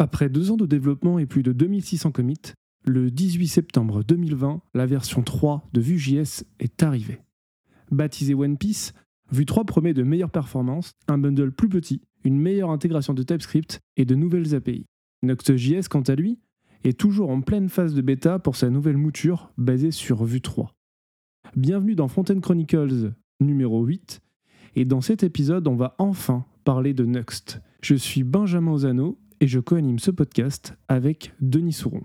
Après deux ans de développement et plus de 2600 commits, le 18 septembre 2020, la version 3 de Vue.js est arrivée. Baptisé One Piece, Vue 3 promet de meilleures performances, un bundle plus petit, une meilleure intégration de TypeScript et de nouvelles API. Next.js, quant à lui, est toujours en pleine phase de bêta pour sa nouvelle mouture basée sur Vue 3. Bienvenue dans Fontaine Chronicles numéro 8, et dans cet épisode, on va enfin parler de Next. Je suis Benjamin Ozano et je co-anime ce podcast avec Denis Souron.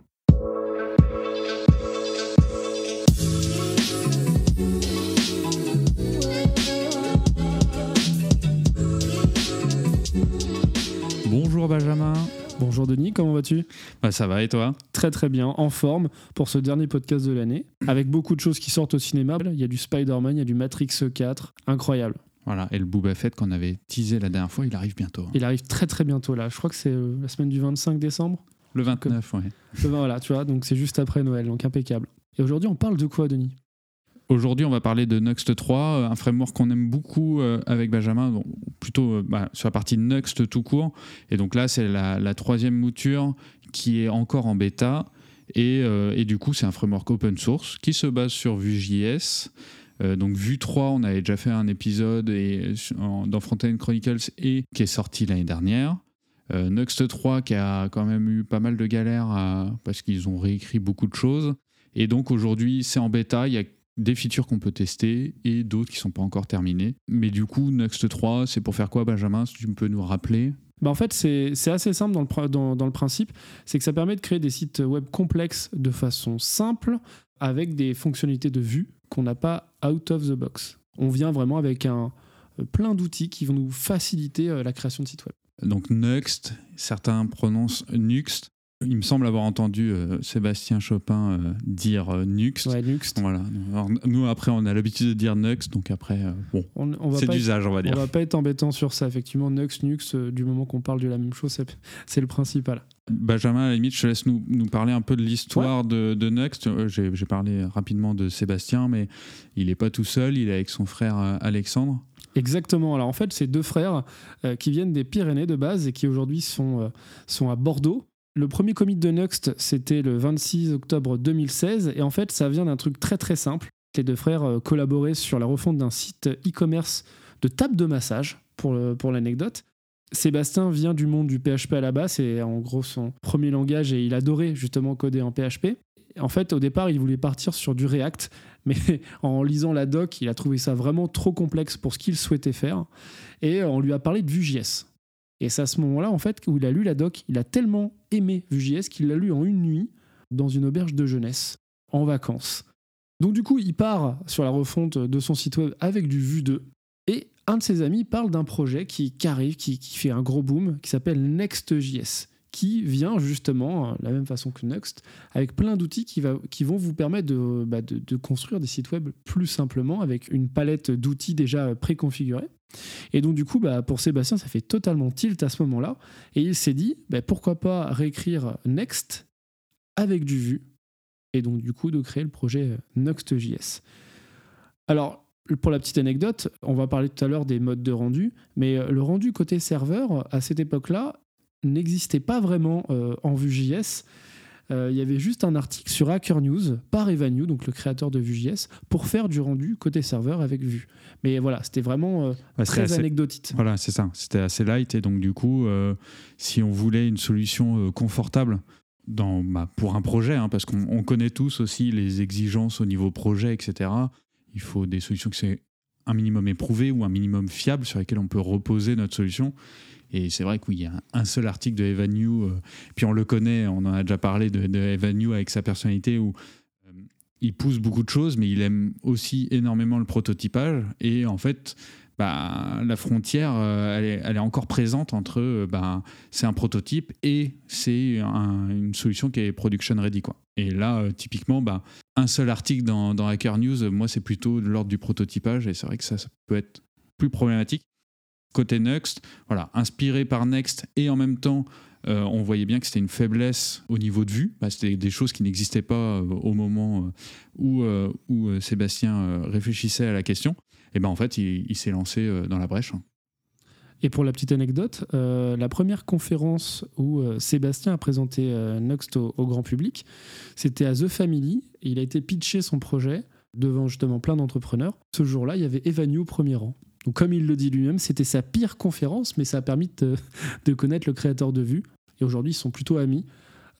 Bonjour Benjamin. Bonjour Denis, comment vas-tu? Bah, Ça va et toi? Très très bien, en forme pour ce dernier podcast de l'année, avec beaucoup de choses qui sortent au cinéma. Il y a du Spider-Man, il y a du Matrix 4, incroyable. Voilà, et le Boba Fett qu'on avait teasé la dernière fois, il arrive bientôt. Il arrive très très bientôt là, je crois que c'est euh, la semaine du 25 décembre. Le 29, ouais. Euh, Voilà, tu vois, donc c'est juste après Noël, donc impeccable. Et aujourd'hui on parle de quoi Denis? Aujourd'hui, on va parler de Nuxt 3, euh, un framework qu'on aime beaucoup euh, avec Benjamin, bon, plutôt bah, sur la partie Nuxt tout court. Et donc là, c'est la, la troisième mouture qui est encore en bêta. Et, euh, et du coup, c'est un framework open source qui se base sur Vue.js. Euh, donc Vue 3, on avait déjà fait un épisode dans Frontend Chronicles et qui est sorti l'année dernière. Euh, Nuxt 3 qui a quand même eu pas mal de galères parce qu'ils ont réécrit beaucoup de choses. Et donc aujourd'hui, c'est en bêta. Il y a des features qu'on peut tester et d'autres qui sont pas encore terminées. Mais du coup, Next 3, c'est pour faire quoi, Benjamin Si tu peux nous rappeler? Bah en fait, c'est assez simple dans le principe. C'est que ça permet de créer des sites web complexes de façon simple avec des fonctionnalités de vue qu'on n'a pas out of the box. On vient vraiment avec un, euh, plein d'outils qui vont nous faciliter euh, la création de sites web. Donc Next, certains prononcent Nuxt. Il me semble avoir entendu euh, Sébastien Chopin euh, dire euh, Nuxt. Ouais, Nuxt. Voilà. Alors, nous, après, on a l'habitude de dire Next, donc après, euh, bon, On, on c'est d'usage, on va on dire. va pas être embêtant sur ça, effectivement. Nux, Nux, euh, du moment qu'on parle de la même chose, c'est- le principal. Benjamin, à la limite, je te laisse nous, nous parler un peu de l'histoire de, de. Euh, J'ai parlé rapidement de Sébastien, mais il n'est pas tout seul, il est avec son frère Alexandre. Exactement. Alors en fait, c'est deux frères euh, qui viennent des Pyrénées de base et qui aujourd'hui sont, euh, sont à Bordeaux. Le premier commit de Nuxt, c'était le 26 octobre 2016. Et en fait, ça vient d'un truc très très simple. Les deux frères euh, collaboraient sur la refonte d'un site e-commerce de table de massage, pour, pour l'anecdote. Sébastien vient du monde du PHP à la base, c'est en gros son premier langage et il adorait justement coder en PHP. En fait, au départ, il voulait partir sur du React, mais en lisant la doc, il a trouvé ça vraiment trop complexe pour ce qu'il souhaitait faire. Et on lui a parlé de Vue.js. Et c'est à ce moment-là, en fait, où il a lu la doc, il a tellement aimé Vue.js qu'il l'a lu en une nuit dans une auberge de jeunesse, en vacances. Donc du coup, il part sur la refonte de son site web avec du Vue 2. Et un de ses amis parle d'un projet qui, arrive, qui fait un gros boom, qui s'appelle Next.js, qui vient justement, euh, de la même façon que Next, avec plein d'outils qui, vont vous permettre de, bah, de construire des sites web plus simplement, avec une palette d'outils déjà préconfigurés. Et donc du coup, bah, pour Sébastien, ça fait totalement tilt à ce moment-là. Et il s'est dit, bah, pourquoi pas réécrire Next avec du Vue et donc du coup de créer le projet euh, Next.js. Alors, pour la petite anecdote, on va parler tout à l'heure des modes de rendu, mais euh, le rendu côté serveur, à cette époque-là, n'existait pas vraiment euh, en Vue.js. Euh, il y avait juste un article sur Hacker News par Evanew, donc le créateur de Vue.js, pour faire du rendu côté serveur avec Vue. Mais voilà, c'était vraiment euh, Ouais, très assez- anecdotique. Voilà, c'est ça. C'était assez light et donc du coup, si on voulait une solution confortable dans, bah, pour un projet, hein, parce qu'on on connaît tous aussi les exigences au niveau projet, etc. Il faut des solutions qui sont un minimum éprouvées ou un minimum fiable sur lesquelles on peut reposer notre solution. Et c'est vrai qu'il y a un- seul article de Evan New, euh, puis on le connaît, on en a déjà parlé de, Evan New avec sa personnalité où euh, il pousse beaucoup de choses, mais il aime aussi énormément le prototypage. Et en fait, bah, la frontière, euh, elle, est, encore présente entre euh, bah, c'est un prototype et c'est un- une solution qui est production ready. Quoi. Et là, typiquement, bah, un seul article dans, Hacker News, moi, c'est plutôt de l'ordre du prototypage et c'est vrai que ça peut être plus problématique. Côté Next, voilà, inspiré par Next et en même temps, euh, on voyait bien que c'était une faiblesse au niveau de vue. Bah, c'était des choses qui n'existaient pas euh, au moment euh, où, Sébastien réfléchissait à la question. Et ben en fait, il, s'est lancé dans la brèche. Et pour la petite anecdote, la première conférence où Sébastien a présenté euh, Next au, grand public, c'était à The Family. il a été pitché son projet devant justement plein d'entrepreneurs. Ce jour-là, il y avait Evanio au premier rang. Donc, comme il le dit lui-même, c'était sa pire conférence, mais ça a permis de, connaître le créateur de Vue. Et aujourd'hui, ils sont plutôt amis.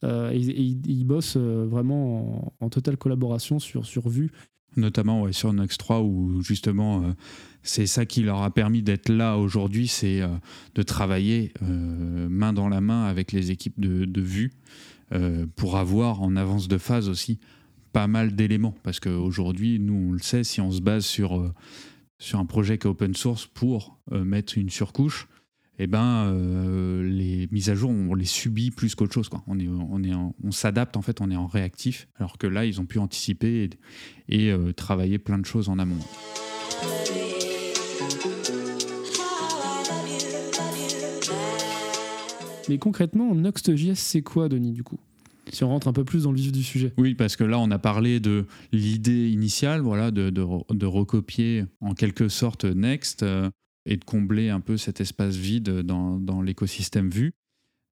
et, ils bossent vraiment en, totale collaboration sur, sur Vue notamment sur Next 3 où justement euh, c'est ça qui leur a permis d'être là aujourd'hui, c'est euh, de travailler euh, main dans la main avec les équipes de, de vue pour avoir en avance de phase aussi pas mal d'éléments parce qu'aujourd'hui nous on le sait si on se base sur, sur un projet qui est open source pour mettre une surcouche eh ben, euh, les mises à jour, on les subit plus qu'autre chose. On, est, on, est on s'adapte, en fait, on est en réactif, alors que là, ils ont pu anticiper et, euh, travailler plein de choses en amont. Mais concrètement, Next.js, c'est quoi, Denis, du coup? Si on rentre un peu plus dans le vif du sujet. Oui, parce que là, on a parlé de l'idée initiale, voilà, de, recopier en quelque sorte Next. Euh, et de combler un peu cet espace vide dans, l'écosystème vu.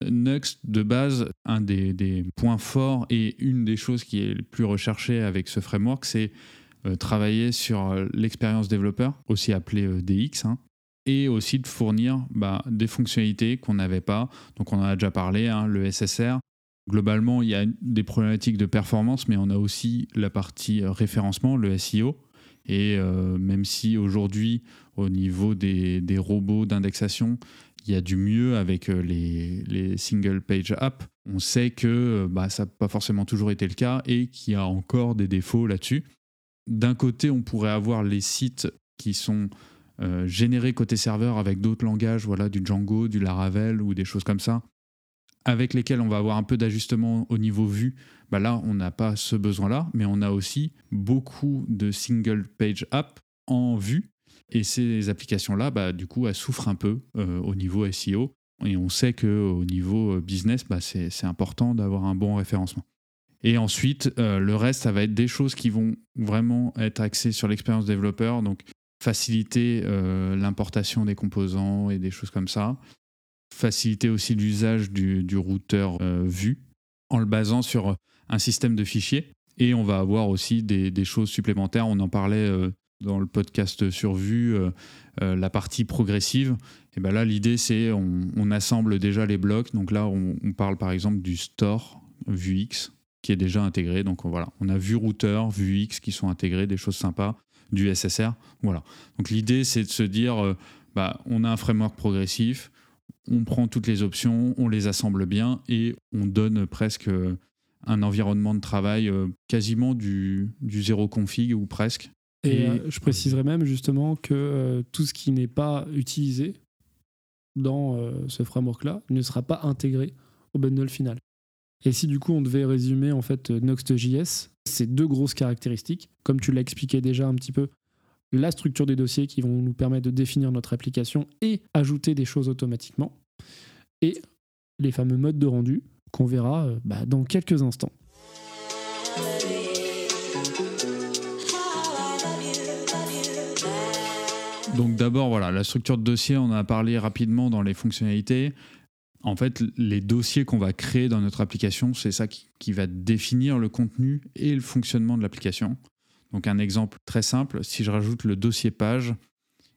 Nuxt, de base, un des, points forts et une des choses qui est le plus recherchée avec ce framework, c'est euh, travailler sur euh, l'expérience développeur, aussi appelée DX, hein, et aussi de fournir bah, des fonctionnalités qu'on n'avait pas. Donc on en a déjà parlé, hein, le SSR. Globalement, il y a des problématiques de performance, mais on a aussi la partie référencement, le SEO. Et même si aujourd'hui, au niveau des, robots d'indexation, il y a du mieux avec euh, les, single page apps. On sait que euh, bah, ça n'a pas forcément toujours été le cas et qu'il y a encore des défauts là-dessus. D'un côté, on pourrait avoir les sites qui sont euh, générés côté serveur avec d'autres langages, voilà, du Django, du Laravel ou des choses comme ça, avec lesquels on va avoir un peu d'ajustement au niveau vue. Bah là, on n'a pas ce besoin-là, mais on a aussi beaucoup de single page apps en vue et ces applications-là, bah, du coup, elles souffrent un peu euh, au niveau SEO. Et on sait qu'au niveau euh, business, bah, c'est important d'avoir un bon référencement. Et ensuite, euh, le reste, ça va être des choses qui vont vraiment être axées sur l'expérience développeur, donc faciliter l'importation des composants et des choses comme ça. Faciliter aussi l'usage du, routeur vu en le basant sur un système de fichiers. Et on va avoir aussi des, choses supplémentaires. On en parlait dans le podcast survu euh, euh, la partie progressive. Et ben là, l'idée, c'est on, assemble déjà les blocs. Donc là, on, parle par exemple du store Vuex qui est déjà intégré. Donc voilà, on a vu routeur, Vuex qui sont intégrés, des choses sympas, du SSR. Voilà. Donc l'idée, c'est de se dire, euh, bah, on a un framework progressif, on prend toutes les options, on les assemble bien et on donne presque un environnement de travail quasiment du, du zéro config ou presque. Et, euh, je préciserai même justement que euh, tout ce qui n'est pas utilisé dans euh, ce framework-là ne sera pas intégré au bundle final. Et si du coup on devait résumer en fait Next.js, c'est deux grosses caractéristiques, comme tu l'as expliqué déjà un petit peu, la structure des dossiers qui vont nous permettre de définir notre application et ajouter des choses automatiquement, et les fameux modes de rendu qu'on verra bah, dans quelques instants. Donc d'abord, voilà, la structure de dossier, on en a parlé rapidement dans les fonctionnalités. En fait, les dossiers qu'on va créer dans notre application, c'est ça qui, va définir le contenu et le fonctionnement de l'application. Donc un exemple très simple, si je rajoute le dossier page,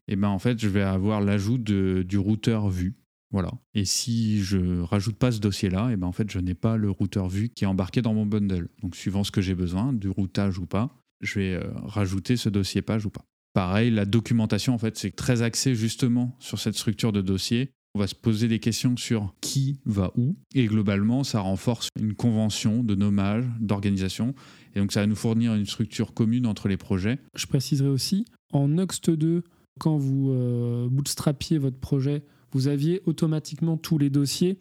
eh ben en fait, je vais avoir l'ajout du routeur vue. Voilà. Et si je rajoute pas ce dossier-là, et eh ben en fait, je n'ai pas le routeur vue qui est embarqué dans mon bundle. Donc suivant ce que j'ai besoin, du routage ou pas, je vais euh, rajouter ce dossier page ou pas. Pareil, la documentation, en fait, c'est très axé justement sur cette structure de dossier. On va se poser des questions sur qui va où. Et globalement, ça renforce une convention de nommage, d'organisation. Et donc, ça va nous fournir une structure commune entre les projets. Je préciserai aussi, en Next 2, quand vous euh, bootstrapiez votre projet, vous aviez automatiquement tous les dossiers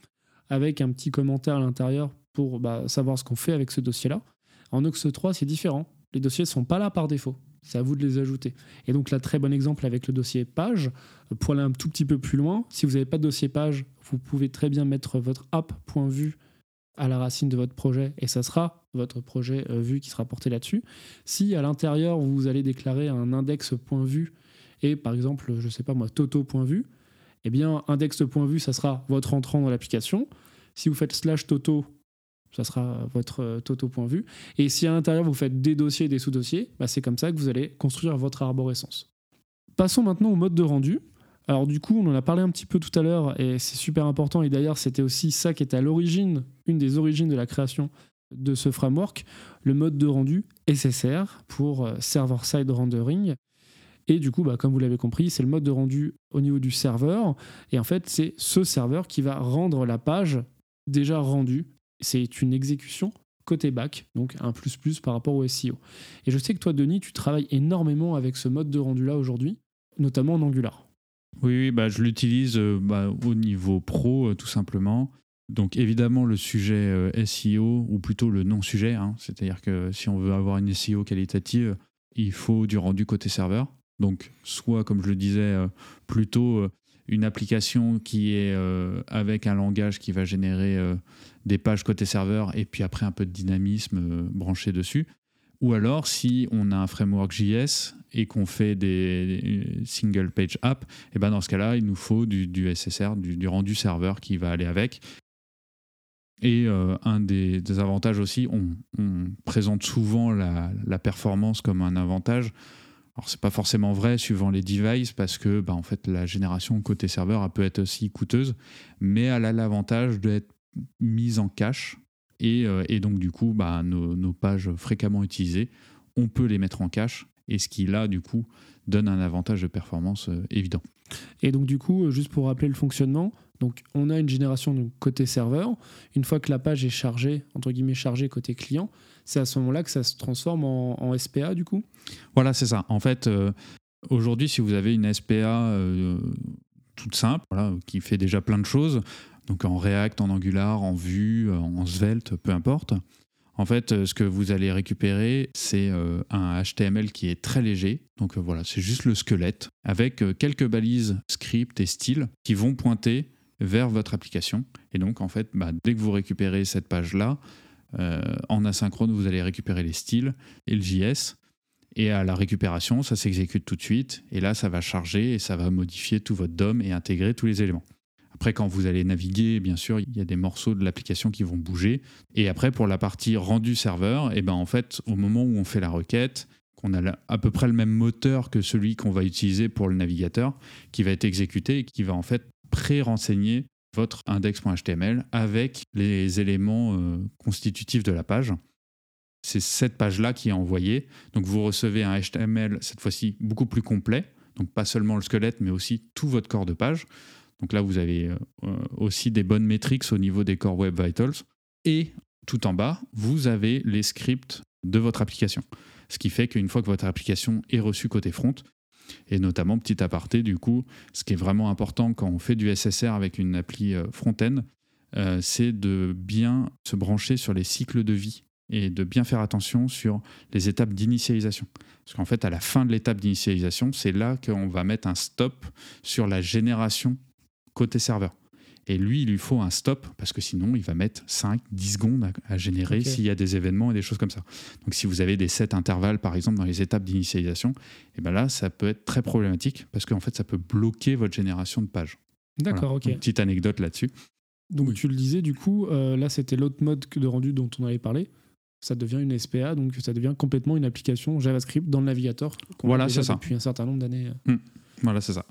avec un petit commentaire à l'intérieur pour bah, savoir ce qu'on fait avec ce dossier-là. En Next 3, c'est différent. Les dossiers ne sont pas là par défaut. C'est à vous de les ajouter. Et donc là, très bon exemple avec le dossier page. Pour aller un tout petit peu plus loin, si vous n'avez pas de dossier page, vous pouvez très bien mettre votre app.vue à la racine de votre projet et ça sera votre projet euh, vue qui sera porté là-dessus. Si à l'intérieur, vous allez déclarer un index.vue et par exemple, je ne sais pas moi, toto.vue, eh bien, index.vue, ça sera votre entrant dans l'application. Si vous faites slash toto, ça sera votre toto.vue. Et si à l'intérieur, vous faites des dossiers et des sous-dossiers, bah, c'est comme ça que vous allez construire votre arborescence. Passons maintenant au mode de rendu. Alors du coup, on en a parlé un petit peu tout à l'heure et c'est super important. Et d'ailleurs, c'était aussi ça qui était à l'origine, une des origines de la création de ce framework, le mode de rendu SSR pour euh, Server-Side Rendering. Et du coup, bah, comme vous l'avez compris, c'est le mode de rendu au niveau du serveur. Et en fait, c'est ce serveur qui va rendre la page déjà rendue. C'est une exécution côté back, donc un plus plus par rapport au SEO. Et je sais que toi, Denis, tu travailles énormément avec ce mode de rendu-là aujourd'hui, notamment en Angular. Oui, bah, je l'utilise euh, bah, au niveau pro, euh, tout simplement. Donc évidemment le sujet euh, SEO, ou plutôt le non-sujet, hein. c'est-à-dire que si on veut avoir une SEO qualitative, il faut du rendu côté serveur. Donc soit, comme je le disais, plutôt une application qui est avec un langage qui va générer des pages côté serveur et puis après un peu de dynamisme branché dessus. Ou alors, si on a un framework JS et qu'on fait des single page app, eh ben dans ce cas-là, il nous faut du, SSR, du, rendu serveur qui va aller avec. Et euh, un des, avantages aussi, on, présente souvent la, performance comme un avantage. Alors c'est pas forcément vrai suivant les devices parce que bah, en fait la génération côté serveur elle peut être aussi coûteuse, mais elle a l'avantage d'être mise en cache euh, et, donc, du coup, bah, nos, pages fréquemment utilisées, on peut les mettre en cache. Et ce qui, là, du coup, donne un avantage de performance euh, évident. Et donc, du coup, juste pour rappeler le fonctionnement, donc on a une génération côté serveur. Une fois que la page est chargée, entre guillemets chargée côté client, c'est à ce moment-là que ça se transforme en, SPA, du coup Voilà, c'est ça. En fait, euh, aujourd'hui, si vous avez une SPA toute simple, qui fait déjà plein de choses, donc en React, en Angular, en Vue, en Svelte, peu importe. En fait, euh, ce que vous allez récupérer, c'est euh, un HTML qui est très léger. Donc euh, voilà, c'est juste le squelette avec quelques balises script et style qui vont pointer vers votre application. Et donc en fait, bah, dès que vous récupérez cette page-là, en asynchrone, vous allez récupérer les styles et le JS. Et à la récupération, ça s'exécute tout de suite. Et là, ça va charger et ça va modifier tout votre DOM et intégrer tous les éléments. Après, quand vous allez naviguer, bien sûr, il y a des morceaux de l'application qui vont bouger. Et après, pour la partie rendu serveur, et eh ben en fait, au moment où on fait la requête, qu'on a à peu près le même moteur que celui qu'on va utiliser pour le navigateur, qui va être exécuté et qui va en fait pré-renseigner votre index.html avec les éléments euh, constitutifs de la page. C'est cette page-là qui est envoyée. Donc vous recevez un HTML, cette fois-ci beaucoup plus complet. Donc pas seulement le squelette, mais aussi tout votre corps de page. Donc là, vous avez euh, aussi des bonnes métriques au niveau des Core Web Vitals. Et tout en bas, vous avez les scripts de votre application. Ce qui fait qu'une fois que votre application est reçue côté front, et notamment petit aparté, du coup, ce qui est vraiment important quand on fait du SSR avec une appli euh, front-end, euh, c'est de bien se brancher sur les cycles de vie et de bien faire attention sur les étapes d'initialisation. Parce qu'en fait, à la fin de l'étape d'initialisation, c'est là qu'on va mettre un stop sur la génération côté serveur. Et lui, il lui faut un stop parce que sinon, il va mettre 5, 10 secondes à, générer s'il y a des événements et des choses comme ça. Donc, si vous avez des sets intervalles, par exemple, dans les étapes d'initialisation, et eh ben là, ça peut être très problématique parce qu'en fait, ça peut bloquer votre génération de pages. D'accord, ok. Une petite anecdote là-dessus. Donc, tu le disais, du coup, euh, là, c'était l'autre mode de rendu dont on avait parlé. Ça devient une SPA, donc ça devient complètement une application JavaScript dans le navigateur. Voilà, c'est ça. Depuis un certain nombre d'années. Hmm. Voilà, c'est ça.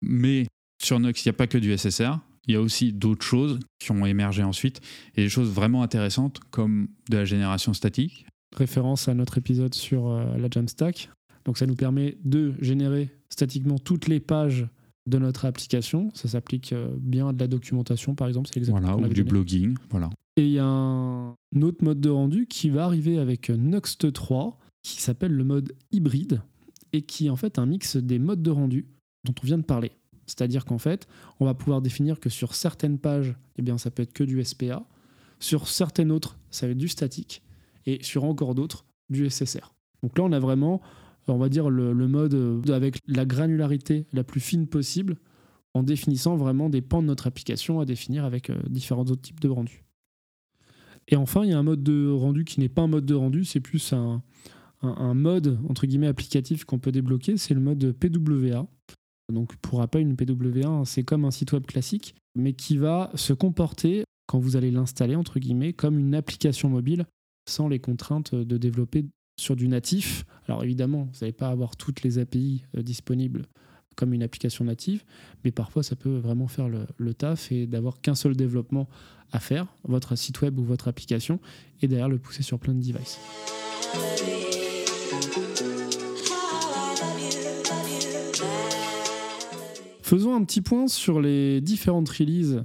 Mais sur Nox, il n'y a pas que du SSR. Il y a aussi d'autres choses qui ont émergé ensuite et des choses vraiment intéressantes comme de la génération statique. Référence à notre épisode sur euh, la Jamstack. Donc ça nous permet de générer statiquement toutes les pages de notre application. Ça s'applique euh, bien à de la documentation, par exemple. C'est voilà, ou du blogging. Voilà. Et il y a un autre mode de rendu qui va arriver avec Nuxt 3, qui s'appelle le mode hybride, et qui est en fait un mix des modes de rendu dont on vient de parler. C'est-à-dire qu'en fait, on va pouvoir définir que sur certaines pages, eh bien, ça peut être que du SPA, sur certaines autres, ça va être du statique, et sur encore d'autres, du SSR. Donc là, on a vraiment, on va dire, le, mode euh, avec la granularité la plus fine possible, en définissant vraiment des pans de notre application à définir avec euh, différents autres types de rendus. Et enfin, il y a un mode de rendu qui n'est pas un mode de rendu, c'est plus un, un, mode, entre guillemets, applicatif qu'on peut débloquer, c'est le mode PWA. Donc pourra pas une PW1, c'est comme un site web classique, mais qui va se comporter quand vous allez l'installer entre guillemets comme une application mobile sans les contraintes de développer sur du natif. Alors évidemment, vous n'allez pas avoir toutes les API euh, disponibles comme une application native, mais parfois ça peut vraiment faire le, taf et d'avoir qu'un seul développement à faire, votre site web ou votre application, et derrière le pousser sur plein de devices. Faisons un petit point sur les différentes releases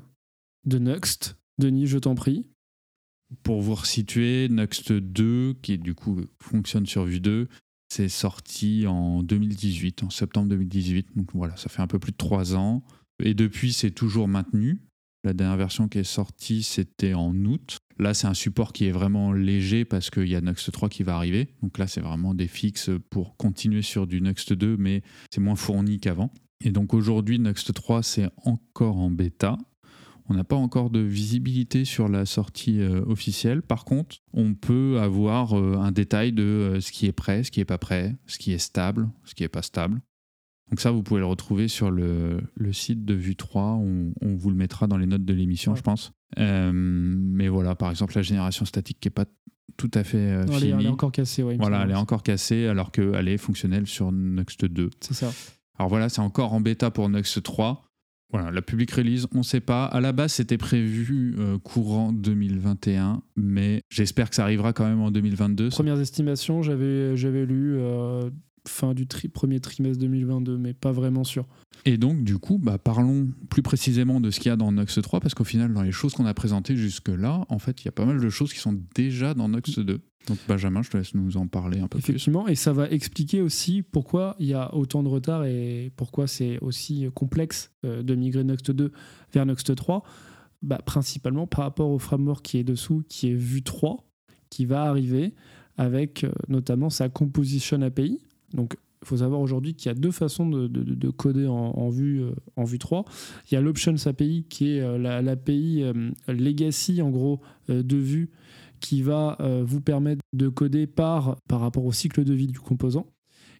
de Nuxt. Denis, je t'en prie. Pour vous resituer, Nuxt 2, qui du coup fonctionne sur Vue 2, c'est sorti en 2018, en septembre 2018. Donc voilà, ça fait un peu plus de trois ans. Et depuis, c'est toujours maintenu. La dernière version qui est sortie, c'était en août. Là, c'est un support qui est vraiment léger parce qu'il y a Nuxt 3 qui va arriver. Donc là, c'est vraiment des fixes pour continuer sur du Nuxt 2, mais c'est moins fourni qu'avant. Et donc aujourd'hui, Next 3, c'est encore en bêta. On n'a pas encore de visibilité sur la sortie euh, officielle. Par contre, on peut avoir euh, un détail de euh, ce qui est prêt, ce qui n'est pas prêt, ce qui est stable, ce qui n'est pas stable. Donc ça, vous pouvez le retrouver sur le, site de Vue 3. On, vous le mettra dans les notes de l'émission, je pense. mais voilà, par exemple, la génération statique qui n'est pas tout à fait finie. Elle est, encore cassée, oui. Voilà, elle est encore cassée alors qu'elle est fonctionnelle sur Next 2. C'est ça. Alors voilà, c'est encore en bêta pour Nux 3. Voilà, la public release, on ne sait pas. À la base, c'était prévu euh, courant 2021, mais j'espère que ça arrivera quand même en 2022. Premières estimations, j'avais, j'avais lu euh, fin du premier trimestre 2022, mais pas vraiment sûr. Et donc, du coup, bah, parlons plus précisément de ce qu'il y a dans Nux 3, parce qu'au final, dans les choses qu'on a présentées jusque-là, en fait, il y a pas mal de choses qui sont déjà dans Nux 2. Donc Benjamin, je te laisse nous en parler un peu Effectivement, et ça va expliquer aussi pourquoi il y a autant de retard et pourquoi c'est aussi complexe euh, de migrer Next 2 vers Next 3. Bah, principalement par rapport au framework qui est dessous, qui est Vue 3, qui va arriver avec euh, notamment sa Composition API. Donc il faut savoir aujourd'hui qu'il y a deux façons de, coder en, vue, euh, en vue 3. Il y a l'Options API qui est l'API legacy en gros de vue qui va euh, vous permettre de coder par, par rapport au cycle de vie du composant.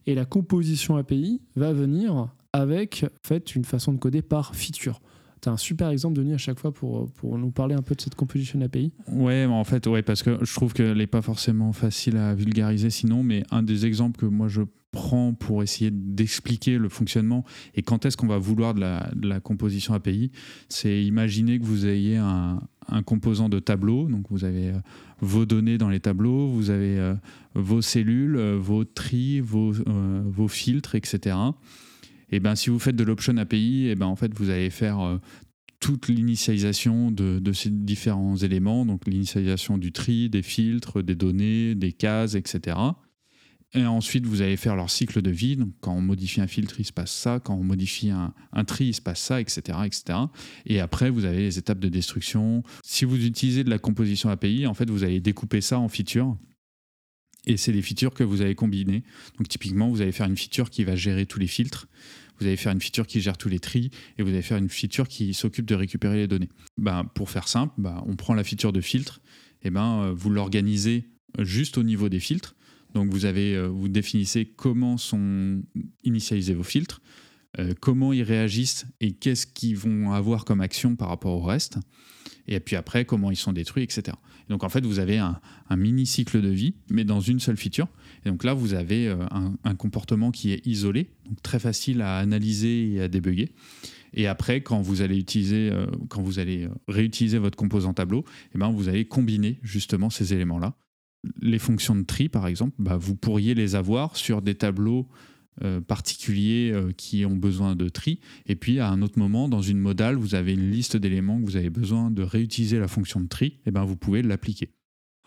Et la composition API va venir avec fait, une façon de coder par feature. Tu as un super exemple, Denis, à chaque fois pour, pour nous parler un peu de cette composition API. Ouais, en fait, ouais, parce que je trouve qu'elle n'est pas forcément facile à vulgariser sinon, mais un des exemples que moi je prends pour essayer d'expliquer le fonctionnement et quand est-ce qu'on va vouloir de la, composition API, c'est imaginer que vous ayez un, un composant de tableau. Donc vous avez euh, vos données dans les tableaux, vous avez euh, vos cellules, euh, vos tris, vos, vos filtres, etc. Et ben si vous faites de l'option API, et ben en fait vous allez faire toute l'initialisation de, de, ces différents éléments, donc l'initialisation du tri, des filtres, des données, des cases, etc. Et ensuite, vous allez faire leur cycle de vie. Donc, quand on modifie un filtre, il se passe ça. Quand on modifie un, un tri, il se passe ça, etc., etc. Et après, vous avez les étapes de destruction. Si vous utilisez de la composition API, en fait, vous allez découper ça en features. Et c'est des features que vous allez combiner. Donc, typiquement, vous allez faire une feature qui va gérer tous les filtres. Vous allez faire une feature qui gère tous les tris. Et vous allez faire une feature qui s'occupe de récupérer les données. Ben, pour faire simple, ben, on prend la feature de filtre. Et ben, euh, vous l'organisez juste au niveau des filtres donc vous, avez, euh, vous définissez comment sont initialisés vos filtres, euh, comment ils réagissent et qu'est-ce qu'ils vont avoir comme action par rapport au reste. Et puis après, comment ils sont détruits, etc. donc en fait, vous avez un, mini cycle de vie, mais dans une seule feature. Et donc là, vous avez euh, un, comportement qui est isolé, donc très facile à analyser et à débugger. Et après, quand vous allez utiliser, quand vous allez réutiliser votre composant tableau, eh ben, vous allez combiner justement ces éléments-là les fonctions de tri, par exemple, bah, vous pourriez les avoir sur des tableaux euh, particuliers euh, qui ont besoin de tri. Et puis, à un autre moment, dans une modale, vous avez une liste d'éléments que vous avez besoin de réutiliser la fonction de tri. Et eh ben, vous pouvez l'appliquer.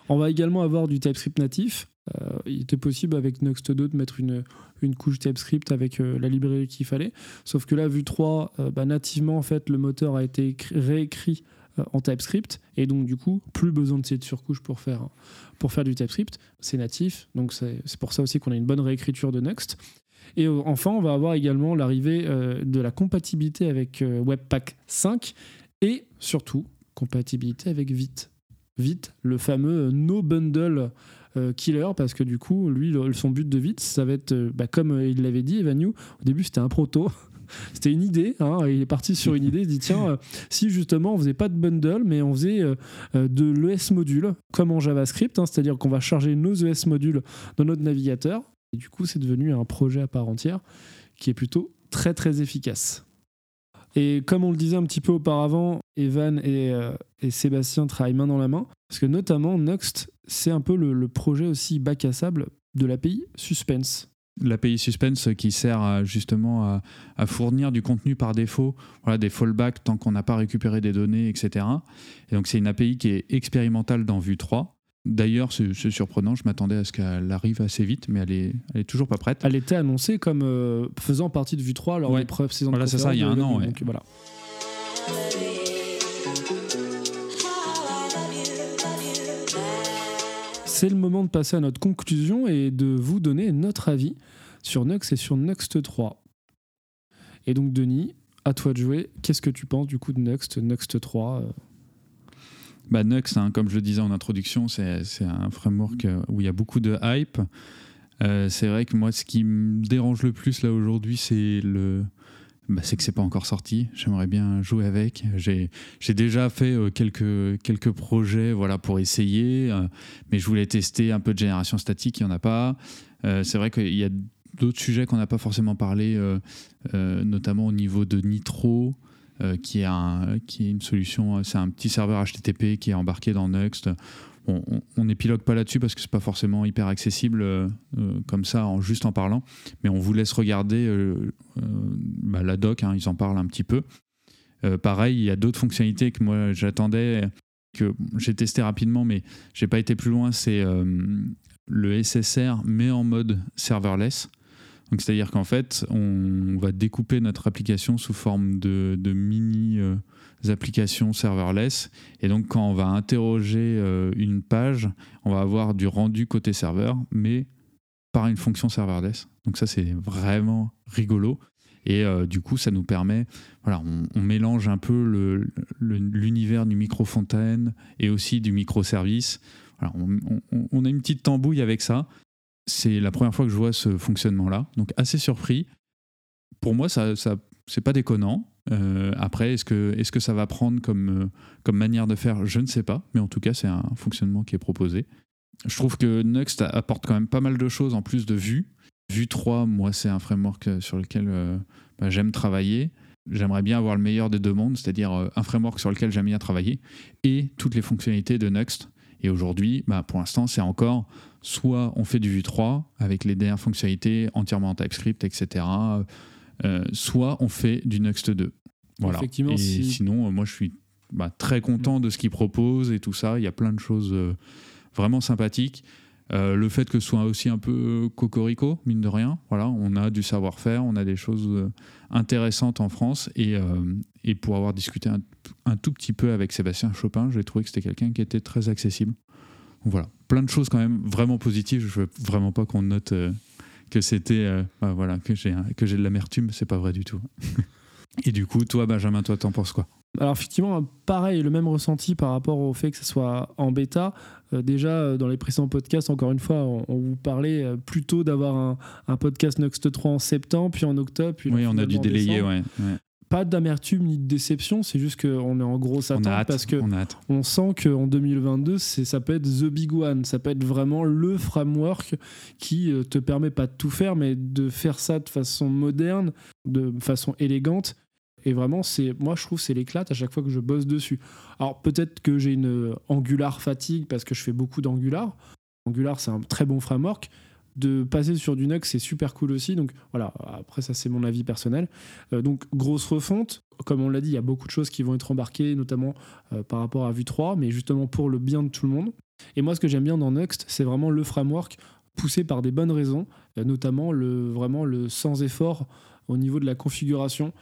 On va également avoir du TypeScript natif. Euh, il était possible avec Next 2 de mettre une, une couche TypeScript avec la librairie qu'il fallait. Sauf que là, Vue 3, bah, nativement, en fait, le moteur a été réécrit en TypeScript et donc du coup plus besoin de cette surcouche pour faire, pour faire du TypeScript, c'est natif, donc c'est pour ça aussi qu'on a une bonne réécriture de Next. Et euh, enfin, on va avoir également l'arrivée euh, de la compatibilité avec Webpack 5 et surtout compatibilité avec Vite. Vite, le fameux no bundle killer, parce que du coup, lui, son but de Vite, ça va être, bah, comme il l'avait dit, Evan au début c'était un proto, C'était une idée. Hein, il est parti sur une idée. Il dit tiens, euh, si justement on faisait pas de bundle, mais on faisait euh, euh, de l'ES module comme en JavaScript, hein, c'est-à-dire qu'on va charger nos ES modules dans notre navigateur. Et du coup, c'est devenu un projet à part entière qui est plutôt très très efficace. Et comme on le disait un petit peu auparavant, Evan et, et Sébastien travaillent main dans la main, parce que notamment Nuxt, c'est un peu le, le projet aussi bac à sable de l'API Suspense l'API Suspense qui sert justement à, fournir du contenu par défaut, voilà, des fallbacks tant qu'on n'a pas récupéré des données, etc. Et donc c'est une API qui est expérimentale dans Vue 3. D'ailleurs, c'est surprenant, je m'attendais à ce qu'elle arrive assez vite, mais elle est, elle est toujours pas prête. Elle était annoncée comme euh, faisant partie de Vue 3 lors des preuves saison Voilà, c'est ça, il y a un an. Donc, voilà. c'est le moment de passer à notre conclusion et de vous donner notre avis sur Nux et sur Nuxt 3. Et donc, Denis, à toi de jouer. Qu'est-ce que tu penses du coup de Nuxt, Nuxt 3 bah, Nuxt, hein, comme je le disais en introduction, c'est un framework euh, où il y a beaucoup de hype. Euh, c'est vrai que moi, ce qui me dérange le plus là aujourd'hui, c'est le, bah, c'est que c'est pas encore sorti. J'aimerais bien jouer avec. J'ai, déjà fait euh, quelques, quelques projets voilà, pour essayer, mais je voulais tester un peu de génération statique, il n'y en a pas. C'est vrai qu'il y a d'autres sujets qu'on n'a pas forcément parlé, notamment au niveau de Nitro. Qui, est un, qui est une solution, c'est un petit serveur HTTP qui est embarqué dans Next on n'épilogue pas là-dessus parce que c'est pas forcément hyper accessible euh, euh, comme ça, juste en parlant. Mais on vous laisse regarder euh, bah, la doc, hein, ils en parlent un petit peu. pareil, il y a d'autres fonctionnalités que moi j'attendais, que j'ai testé rapidement, mais j'ai pas été plus loin. C'est le SSR, mais en mode serverless. Donc c'est-à-dire qu'en fait, on va découper notre application sous forme de, mini applications serverless. Et donc, quand on va interroger euh, une page, on va avoir du rendu côté serveur, mais par une fonction serverless. Donc ça, c'est vraiment rigolo. Et euh, du coup, ça nous permet, voilà, on, mélange un peu l'univers du micro-fontaine et aussi du microservice. On, a une petite tambouille avec ça. C'est la première fois que je vois ce fonctionnement-là. Donc assez surpris. Pour moi, ça, ça c'est pas déconnant. Euh, après, est-ce que, ça va prendre comme, euh, manière de faire? Je ne sais pas, mais en tout cas, c'est un fonctionnement qui est proposé. Je trouve que Nuxt apporte quand même pas mal de choses en plus de Vue. Vue 3, moi, c'est un framework sur lequel euh, bah, j'aime travailler. J'aimerais bien avoir le meilleur des deux mondes, c'est-à-dire un framework sur lequel j'aime bien travailler et toutes les fonctionnalités de Nuxt. Et aujourd'hui, bah, pour l'instant, c'est encore soit on fait du Vue 3 avec les dernières fonctionnalités entièrement en TypeScript, etc. soit on fait du Nuxt 2. Voilà. et sinon, euh, moi, je suis bah, très content mm. de ce qu'il propose et tout ça. Il y a plein de choses euh, vraiment sympathiques. Euh, le fait que ce soit aussi un peu cocorico, mine de rien, voilà, on a du savoir-faire, on a des choses intéressantes en France et, et pour avoir discuté un, tout petit peu avec Sébastien Chopin, j'ai trouvé que c'était quelqu'un qui était très accessible. voilà, plein de choses quand même vraiment positives. Je veux vraiment pas qu'on note que c'était bah, voilà que j'ai que j'ai de l'amertume, c'est pas vrai du tout. Et du coup, toi, Benjamin, toi, t'en penses quoi? Alors effectivement, pareil, le même ressenti par rapport au fait que ce soit en bêta. Euh, déjà, euh, dans les précédents podcasts, encore une fois, on, vous parlait euh, plutôt d'avoir un, podcast Next 3 en septembre, puis en octobre. Puis oui, on a dû délayer, ouais, Pas d'amertume ni de déception, c'est juste qu'on est en grosse attente parce que on, sent qu'en 2022, ça peut être the big one, ça peut être vraiment le framework qui te permet pas de tout faire, mais de faire ça de façon moderne, de façon élégante et vraiment, c'est moi, je trouve c'est l'éclate à chaque fois que je bosse dessus. Alors peut-être que j'ai une Angular fatigue parce que je fais beaucoup d'Angular. Angular, c'est un très bon framework. De passer sur du Nux, c'est super cool aussi. Donc voilà, après ça, c'est mon avis personnel. Euh, donc grosse refonte. Comme on l'a dit, il y a beaucoup de choses qui vont être embarquées, notamment euh, par rapport à Vue 3, mais justement pour le bien de tout le monde. Et moi, ce que j'aime bien dans Nuxt, c'est vraiment le framework poussé par des bonnes raisons, euh, notamment le, vraiment le sans effort au niveau de la configuration.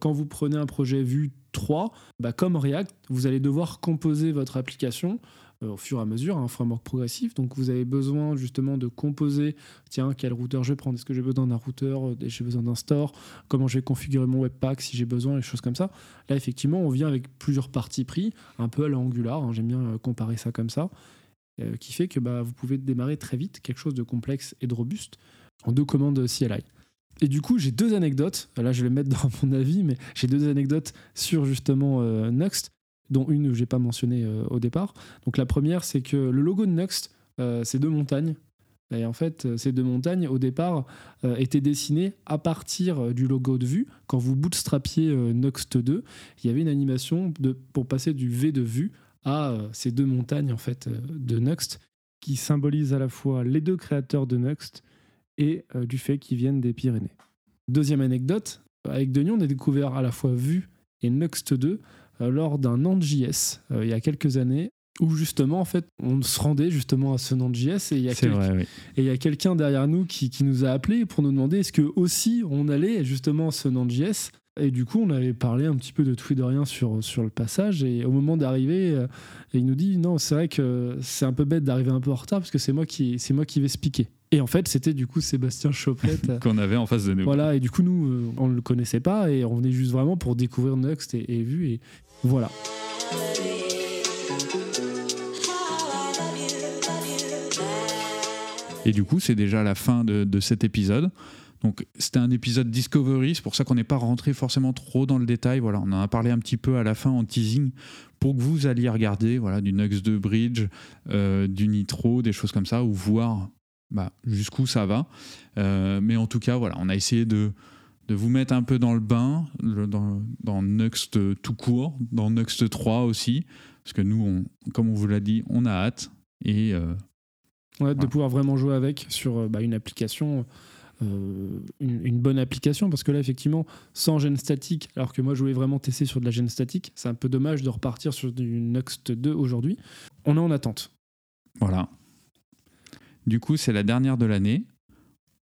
Quand vous prenez un projet Vue 3, bah, comme React, vous allez devoir composer votre application au fur et à mesure, un framework progressif. Donc vous avez besoin justement de composer, tiens, quel routeur je vais prendre, est-ce que j'ai besoin d'un routeur, euh, j'ai besoin d'un store, comment je vais configurer mon webpack si j'ai besoin, des choses comme ça. Là, effectivement, on vient avec plusieurs parties pris, un peu à l'angular, hein, j'aime bien comparer ça comme ça, qui fait que bah, vous pouvez démarrer très vite quelque chose de complexe et de robuste en deux commandes CLI. Et du coup, j'ai deux anecdotes. Là, je vais les mettre dans mon avis, mais j'ai deux anecdotes sur justement euh, Nuxt, dont une que j'ai pas mentionnée euh, au départ. Donc la première, c'est que le logo de Nuxt, euh, c'est deux montagnes. Et en fait, euh, ces deux montagnes, au départ, étaient dessinées à partir du logo de vue. Quand vous bootstrapiez Nuxt 2, il y avait une animation de, pour passer du V de vue à ces deux montagnes en fait de Nuxt qui symbolisent à la fois les deux créateurs de Nuxt et du fait qu'ils viennent des Pyrénées. Deuxième anecdote, avec Denis, on a découvert à la fois Vue et Nuxt 2 euh, lors d'un Node.js euh, il y a quelques années où justement en fait on se rendait justement à ce Node.js et il y a C'est quel- vrai, oui. et il y a quelqu'un derrière nous qui, qui nous a appelé pour nous demander est-ce que aussi on allait justement à ce Node.js et du coup on avait parlé un petit peu de tout et de rien sur, sur le passage. Et au moment d'arriver euh, il nous dit non c'est vrai que c'est un peu bête d'arriver un peu en retard parce que c'est moi qui c'est moi qui vais se piquer et en fait c'était du coup Sébastien Choplette euh, Qu'on avait en face de nous. voilà. Et du coup nous euh, on ne le connaissait pas et on venait juste vraiment pour découvrir Nuxt et, et Vue. Et voilà Et du coup, c'est déjà la fin de, de cet épisode. Donc, c'était un épisode Discovery, c'est pour ça qu'on n'est pas rentré forcément trop dans le détail. Voilà, on en a parlé un petit peu à la fin en teasing pour que vous alliez regarder voilà, du Nux 2 Bridge, euh, du Nitro, des choses comme ça, ou voir bah, jusqu'où ça va. Euh, mais en tout cas, voilà, on a essayé de, de vous mettre un peu dans le bain, le- dans, dans Nuxt tout court, dans Nuxt 3 aussi, parce que nous, on, comme on vous l'a dit, on a hâte. Et euh, Ouais, de Voilà. pouvoir vraiment jouer avec sur euh, bah, une application, euh, une, une bonne application, parce que là, effectivement, sans gène statique, alors que moi, je voulais vraiment tester sur de la gène statique, c'est un peu dommage de repartir sur du Nuxt 2 aujourd'hui. On est en attente. Voilà. Du coup, c'est la dernière de l'année.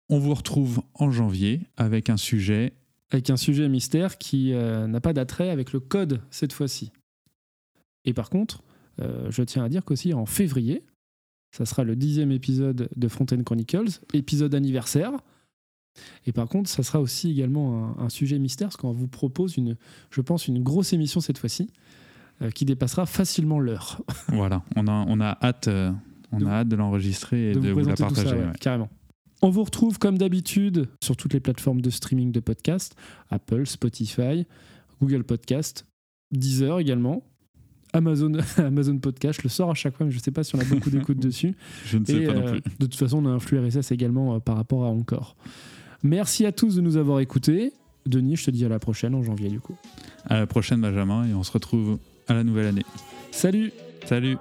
On vous retrouve en janvier avec un sujet. Avec un sujet mystère qui euh, n'a pas d'attrait avec le code cette fois-ci. Et par contre, euh, je tiens à dire qu'aussi en février, ça sera le dixième épisode de Fontaine Chronicles, épisode anniversaire. Et par contre, ça sera aussi également un, un sujet mystère, parce qu'on vous propose, une, je pense, une grosse émission cette fois-ci, euh, qui dépassera facilement l'heure. Voilà, on a, on a hâte, euh, on De a hâte de l'enregistrer et de, de vous la partager. ça, ouais, ouais. carrément. On vous retrouve comme d'habitude sur toutes les plateformes de streaming de podcasts, Apple, Spotify, Google Podcast, Deezer également, Amazon, Amazon Podcast. Je le sors à chaque fois, mais je ne sais pas si on a beaucoup d'écoute dessus. Je ne sais Et pas non euh, plus. de toute façon, on a un flux RSS également euh, par rapport à Encore. Merci à tous de nous avoir écoutés. Denis, je te dis à la prochaine en janvier du coup. À la prochaine, Benjamin, et on se retrouve à la nouvelle année. Salut Salut